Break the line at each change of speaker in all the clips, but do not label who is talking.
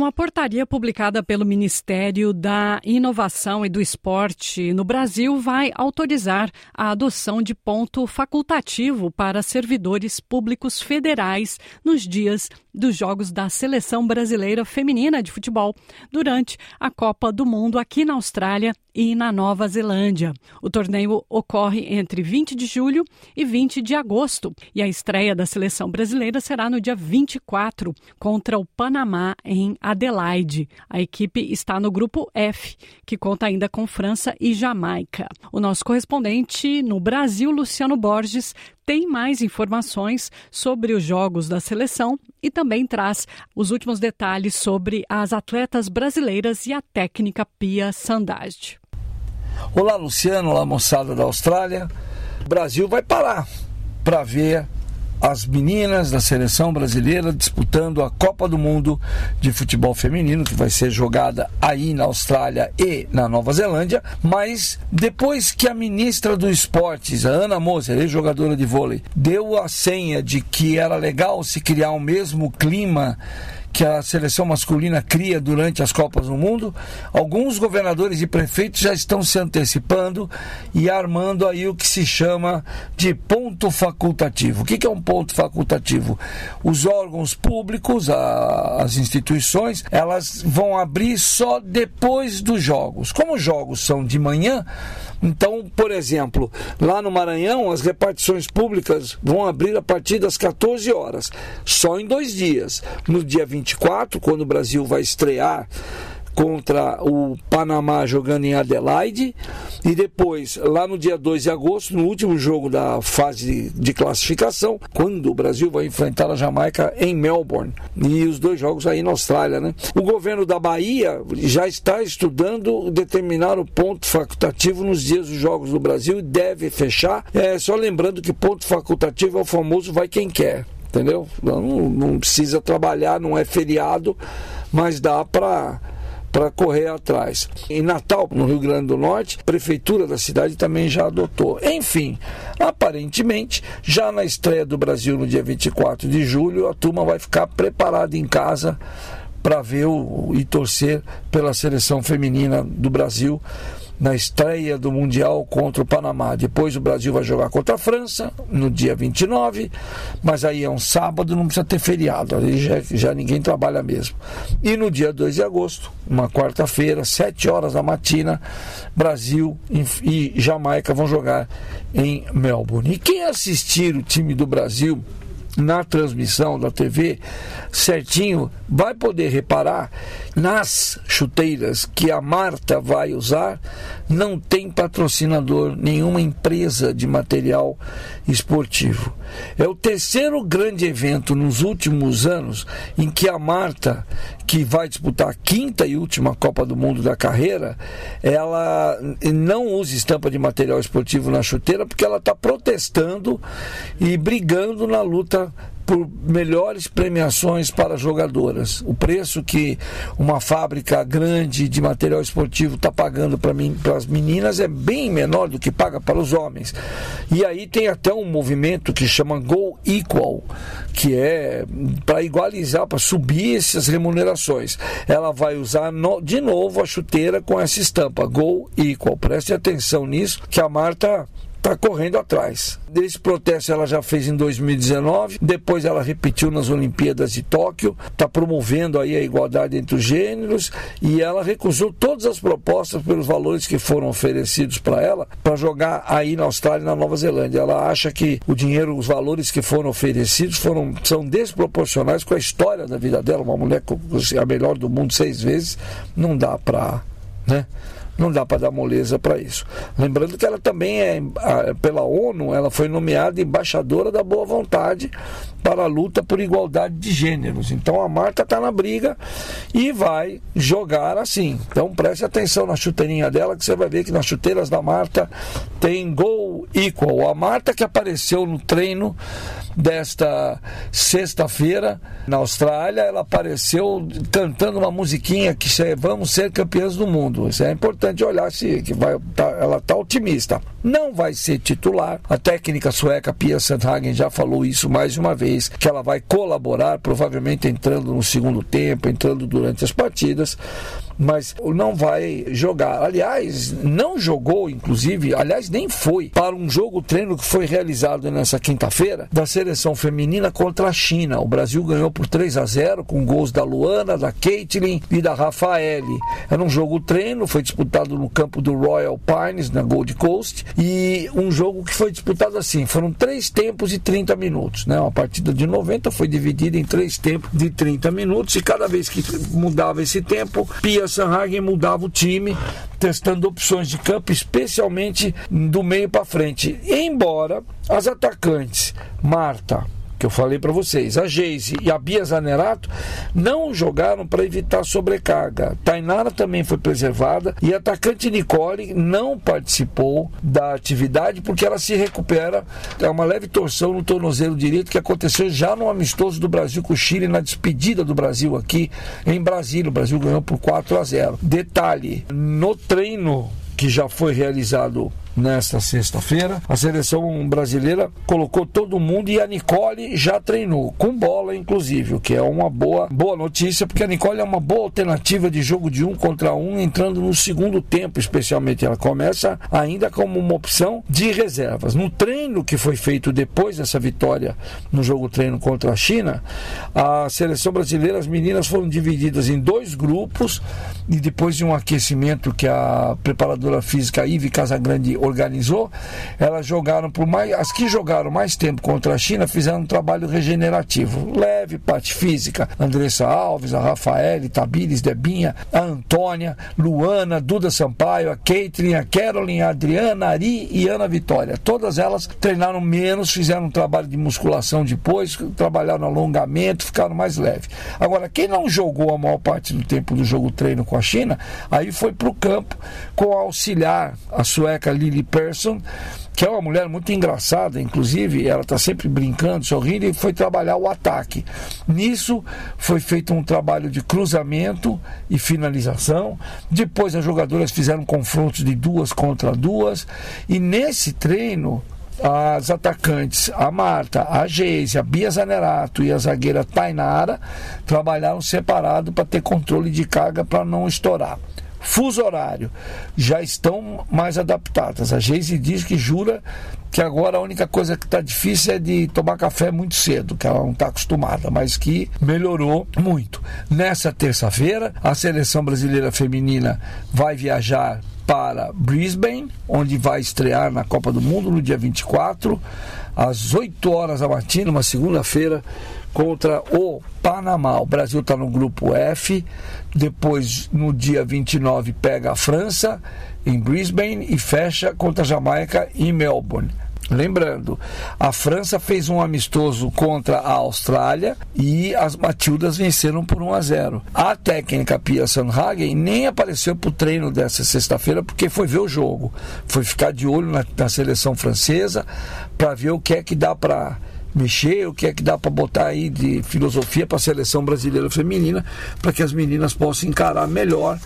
Uma portaria publicada pelo Ministério da Inovação e do Esporte no Brasil vai autorizar a adoção de ponto facultativo para servidores públicos federais nos dias dos Jogos da Seleção Brasileira Feminina de Futebol durante a Copa do Mundo aqui na Austrália e na Nova Zelândia. O torneio ocorre entre 20 de julho e 20 de agosto e a estreia da seleção brasileira será no dia 24 contra o Panamá em Adelaide. A equipe está no grupo F, que conta ainda com França e Jamaica. O nosso correspondente no Brasil, Luciano Borges, tem mais informações sobre os jogos da seleção e também traz os últimos detalhes sobre as atletas brasileiras e a técnica Pia Sandage.
Olá, Luciano, olá, moçada da Austrália. O Brasil vai parar para ver as meninas da seleção brasileira disputando a Copa do Mundo de futebol feminino, que vai ser jogada aí na Austrália e na Nova Zelândia. Mas depois que a ministra do Esportes, a Ana Moser, ex-jogadora de vôlei, deu a senha de que era legal se criar o mesmo clima que a seleção masculina cria durante as Copas do Mundo, alguns governadores e prefeitos já estão se antecipando e armando aí o que se chama de ponto facultativo. O que é um ponto facultativo? Os órgãos públicos, as instituições, elas vão abrir só depois dos jogos. Como os jogos são de manhã, então, por exemplo, lá no Maranhão, as repartições públicas vão abrir a partir das 14 horas, só em dois dias. No dia 24, quando o Brasil vai estrear contra o Panamá jogando em Adelaide e depois lá no dia 2 de agosto, no último jogo da fase de classificação, quando o Brasil vai enfrentar a Jamaica em Melbourne e os dois jogos aí na Austrália, né? O governo da Bahia já está estudando determinar o ponto facultativo nos dias dos jogos do Brasil e deve fechar. É só lembrando que ponto facultativo é o famoso vai quem quer entendeu? Não, não precisa trabalhar, não é feriado, mas dá para para correr atrás. Em Natal, no Rio Grande do Norte, a prefeitura da cidade também já adotou. Enfim, aparentemente, já na estreia do Brasil no dia 24 de julho, a turma vai ficar preparada em casa para ver o, e torcer pela seleção feminina do Brasil na estreia do Mundial contra o Panamá. Depois o Brasil vai jogar contra a França no dia 29, mas aí é um sábado, não precisa ter feriado, aí já, já ninguém trabalha mesmo. E no dia 2 de agosto, uma quarta-feira, 7 horas da matina, Brasil e Jamaica vão jogar em Melbourne. E quem assistir o time do Brasil na transmissão da TV certinho, vai poder reparar nas chuteiras que a Marta vai usar, não tem patrocinador, nenhuma empresa de material esportivo. É o terceiro grande evento nos últimos anos em que a Marta, que vai disputar a quinta e última Copa do Mundo da carreira, ela não usa estampa de material esportivo na chuteira porque ela está protestando e brigando na luta por melhores premiações para jogadoras. O preço que uma fábrica grande de material esportivo está pagando para as meninas é bem menor do que paga para os homens. E aí tem até um movimento que chama Go Equal, que é para igualizar, para subir essas remunerações. Ela vai usar no, de novo a chuteira com essa estampa Go Equal. Preste atenção nisso, que a Marta está correndo atrás. Esse protesto ela já fez em 2019, depois ela repetiu nas Olimpíadas de Tóquio, está promovendo aí a igualdade entre os gêneros e ela recusou todas as propostas pelos valores que foram oferecidos para ela para jogar aí na Austrália e na Nova Zelândia. Ela acha que o dinheiro, os valores que foram oferecidos foram, são desproporcionais com a história da vida dela. Uma mulher a melhor do mundo seis vezes, não dá para. Né? Não dá para dar moleza para isso. Lembrando que ela também é, pela ONU, ela foi nomeada embaixadora da boa vontade para a luta por igualdade de gêneros. Então a Marta está na briga e vai jogar assim. Então preste atenção na chuteirinha dela, que você vai ver que nas chuteiras da Marta tem Go equal. A Marta que apareceu no treino desta sexta-feira na Austrália, ela apareceu cantando uma musiquinha que é vamos ser campeãs do mundo. Isso é importante olhar se que vai, tá, ela está otimista. Não vai ser titular. A técnica sueca Pia Sandhagen já falou isso mais uma vez, que ela vai colaborar, provavelmente entrando no segundo tempo, entrando durante as partidas mas não vai jogar. Aliás, não jogou, inclusive, aliás, nem foi para um jogo treino que foi realizado nessa quinta-feira da seleção feminina contra a China. O Brasil ganhou por 3 a 0 com gols da Luana, da Caitlin e da Rafaele. Era um jogo treino, foi disputado no campo do Royal Pines, na Gold Coast, e um jogo que foi disputado assim, foram três tempos de 30 minutos, né? Uma partida de 90 foi dividida em três tempos de 30 minutos e cada vez que mudava esse tempo, Pia Sanhagen mudava o time, testando opções de campo, especialmente do meio para frente. Embora as atacantes Marta, que eu falei para vocês, a Geise e a Bia Zanerato não jogaram para evitar sobrecarga. Tainara também foi preservada e a atacante Nicole não participou da atividade porque ela se recupera. É uma leve torção no tornozelo direito que aconteceu já no amistoso do Brasil com o Chile na despedida do Brasil aqui em Brasília. O Brasil ganhou por 4 a 0. Detalhe, no treino que já foi realizado nesta sexta-feira. A seleção brasileira colocou todo mundo e a Nicole já treinou, com bola inclusive, o que é uma boa, boa notícia, porque a Nicole é uma boa alternativa de jogo de um contra um, entrando no segundo tempo, especialmente. Ela começa ainda como uma opção de reservas. No treino que foi feito depois dessa vitória no jogo treino contra a China, a seleção brasileira, as meninas foram divididas em dois grupos e depois de um aquecimento que a preparadora física Ive Casagrande organizou, elas jogaram por mais. As que jogaram mais tempo contra a China fizeram um trabalho regenerativo. Leve, parte física. Andressa Alves, a Rafael, Tabires, Debinha, a Antônia, Luana, Duda Sampaio, a Caitlin, a Carolyn, a Adriana, a Ari e Ana Vitória. Todas elas treinaram menos, fizeram um trabalho de musculação depois, trabalharam alongamento, ficaram mais leves. Agora, quem não jogou a maior parte do tempo do jogo treino com a China, aí foi para o campo com a auxiliar, a sueca Lili Person, que é uma mulher muito engraçada, inclusive, ela está sempre brincando, sorrindo, e foi trabalhar o ataque. Nisso foi feito um trabalho de cruzamento e finalização. Depois as jogadoras fizeram confrontos de duas contra duas, e nesse treino as atacantes, a Marta, a Geise, a Bia Zanerato e a zagueira Tainara trabalharam separado para ter controle de carga para não estourar fuso horário, já estão mais adaptadas. A Geise diz que jura que agora a única coisa que está difícil é de tomar café muito cedo, que ela não está acostumada, mas que melhorou muito. Nessa terça-feira, a seleção brasileira feminina vai viajar para Brisbane, onde vai estrear na Copa do Mundo no dia 24, às 8 horas da matina, uma segunda-feira, contra o Panamá. O Brasil está no grupo F. Depois, no dia 29, pega a França em Brisbane e fecha contra a Jamaica em Melbourne. Lembrando, a França fez um amistoso contra a Austrália e as Matildas venceram por 1 a 0. A técnica Pia Sanhagen nem apareceu para o treino dessa sexta-feira porque foi ver o jogo. Foi ficar de olho na, na seleção francesa para ver o que é que dá para mexer, o que é que dá para botar aí de filosofia para a seleção brasileira feminina, para que as meninas possam encarar melhor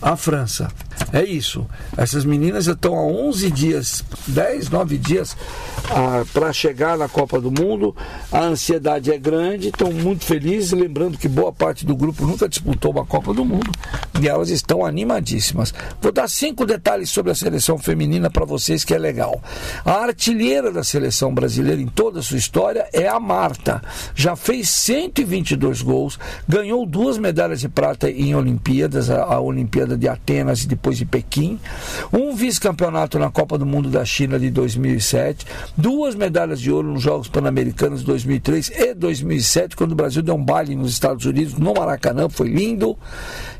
a França. É isso. Essas meninas estão há 11 dias, 10, 9 dias ah, para chegar na Copa do Mundo. A ansiedade é grande, estão muito felizes. Lembrando que boa parte do grupo nunca disputou uma Copa do Mundo e elas estão animadíssimas. Vou dar cinco detalhes sobre a seleção feminina para vocês que é legal. A artilheira da seleção brasileira em toda a sua história é a Marta. Já fez 122 gols, ganhou duas medalhas de prata em Olimpíadas, a, a Olimpíada de Atenas e depois de Pequim, um vice-campeonato na Copa do Mundo da China de 2007, duas medalhas de ouro nos Jogos Pan-Americanos de 2003 e 2007, quando o Brasil deu um baile nos Estados Unidos, no Maracanã, foi lindo.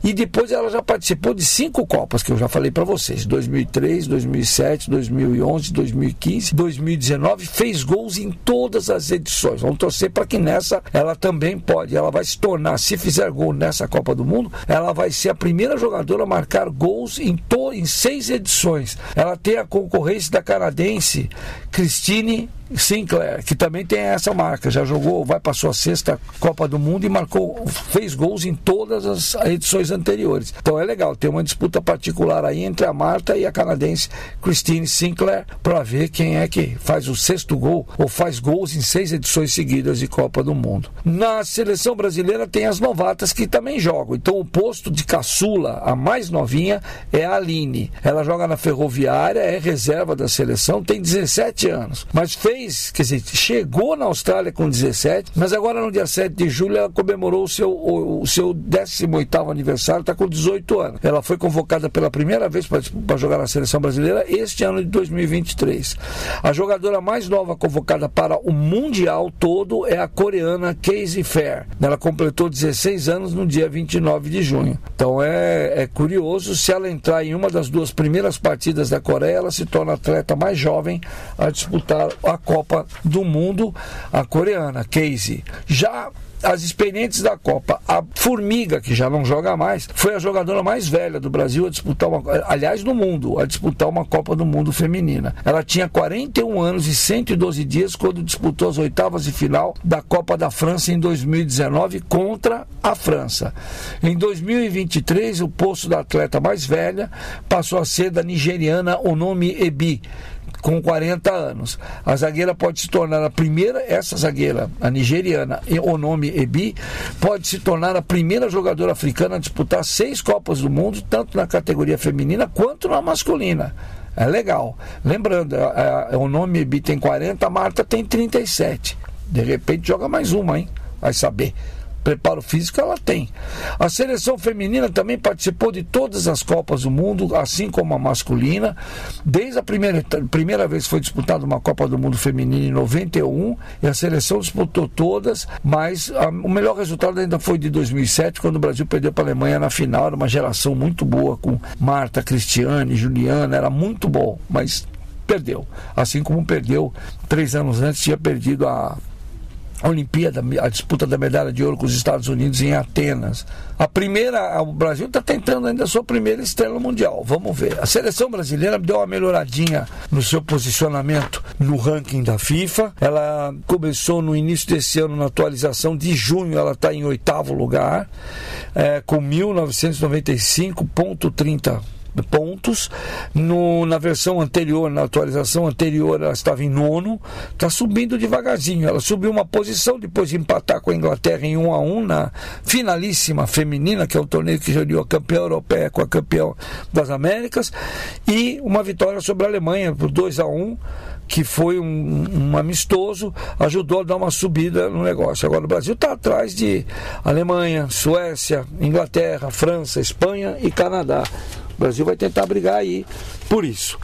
E depois ela já participou de cinco Copas, que eu já falei para vocês: 2003, 2007, 2011, 2015, 2019. Fez gols em todas as edições. Vamos torcer para que nessa ela também pode. Ela vai se tornar, se fizer gol nessa Copa do Mundo, ela vai ser a primeira jogadora a marcar gols em to, em seis edições. Ela tem a concorrência da canadense Christine Sinclair, que também tem essa marca, já jogou, vai para sua sexta Copa do Mundo e marcou, fez gols em todas as edições anteriores. Então é legal, tem uma disputa particular aí entre a Marta e a canadense Christine Sinclair para ver quem é que faz o sexto gol ou faz gols em seis edições seguidas de Copa do Mundo. Na seleção brasileira tem as novatas que também jogam. Então o posto de caçula, a mais novinha, é a Aline. Ela joga na Ferroviária, é reserva da seleção, tem 17 anos, mas fez fez, quer dizer, chegou na Austrália com 17, mas agora no dia 7 de julho ela comemorou o seu, o, o seu 18 aniversário, está com 18 anos. Ela foi convocada pela primeira vez para jogar na seleção brasileira este ano de 2023. A jogadora mais nova convocada para o Mundial todo é a coreana Casey Fair. Ela completou 16 anos no dia 29 de junho. Então é, é curioso, se ela entrar em uma das duas primeiras partidas da Coreia, ela se torna a atleta mais jovem a disputar a Copa do Mundo, a coreana, Casey. Já as experientes da Copa. A Formiga, que já não joga mais, foi a jogadora mais velha do Brasil a disputar uma, aliás, no mundo, a disputar uma Copa do Mundo feminina. Ela tinha 41 anos e 112 dias quando disputou as oitavas de final da Copa da França em 2019 contra a França. Em 2023, o posto da atleta mais velha passou a ser da nigeriana Onomi Ebi com 40 anos. A zagueira pode se tornar a primeira, essa zagueira, a nigeriana, o nome Ebi, pode se tornar a primeira jogadora africana a disputar seis Copas do Mundo, tanto na categoria feminina quanto na masculina. É legal. Lembrando, a, a, o nome Ebi tem 40, a Marta tem 37. De repente joga mais uma, hein? Vai saber preparo físico ela tem. A seleção feminina também participou de todas as Copas do Mundo, assim como a masculina. Desde a primeira, primeira vez foi disputada uma Copa do Mundo feminina em 91, e a seleção disputou todas, mas a, o melhor resultado ainda foi de 2007, quando o Brasil perdeu para a Alemanha na final. Era uma geração muito boa, com Marta, Cristiane, Juliana, era muito bom, mas perdeu. Assim como perdeu três anos antes, tinha perdido a a Olimpíada, a disputa da medalha de ouro com os Estados Unidos em Atenas. A primeira, o Brasil está tentando ainda a sua primeira estrela mundial. Vamos ver. A seleção brasileira deu uma melhoradinha no seu posicionamento no ranking da FIFA. Ela começou no início desse ano, na atualização de junho, ela está em oitavo lugar, é, com 1995,30 pontos. No, na versão anterior, na atualização anterior, ela estava em nono. Está subindo devagarzinho. Ela subiu uma posição depois de empatar com a Inglaterra em 1 a 1 na finalíssima feminina, que é o torneio que reuniu a campeã europeia com a campeã das Américas, e uma vitória sobre a Alemanha por 2 a 1 que foi um, um, amistoso, ajudou a dar uma subida no negócio. Agora o Brasil está atrás de Alemanha, Suécia, Inglaterra, França, Espanha e Canadá. O Brasil vai tentar brigar aí por isso.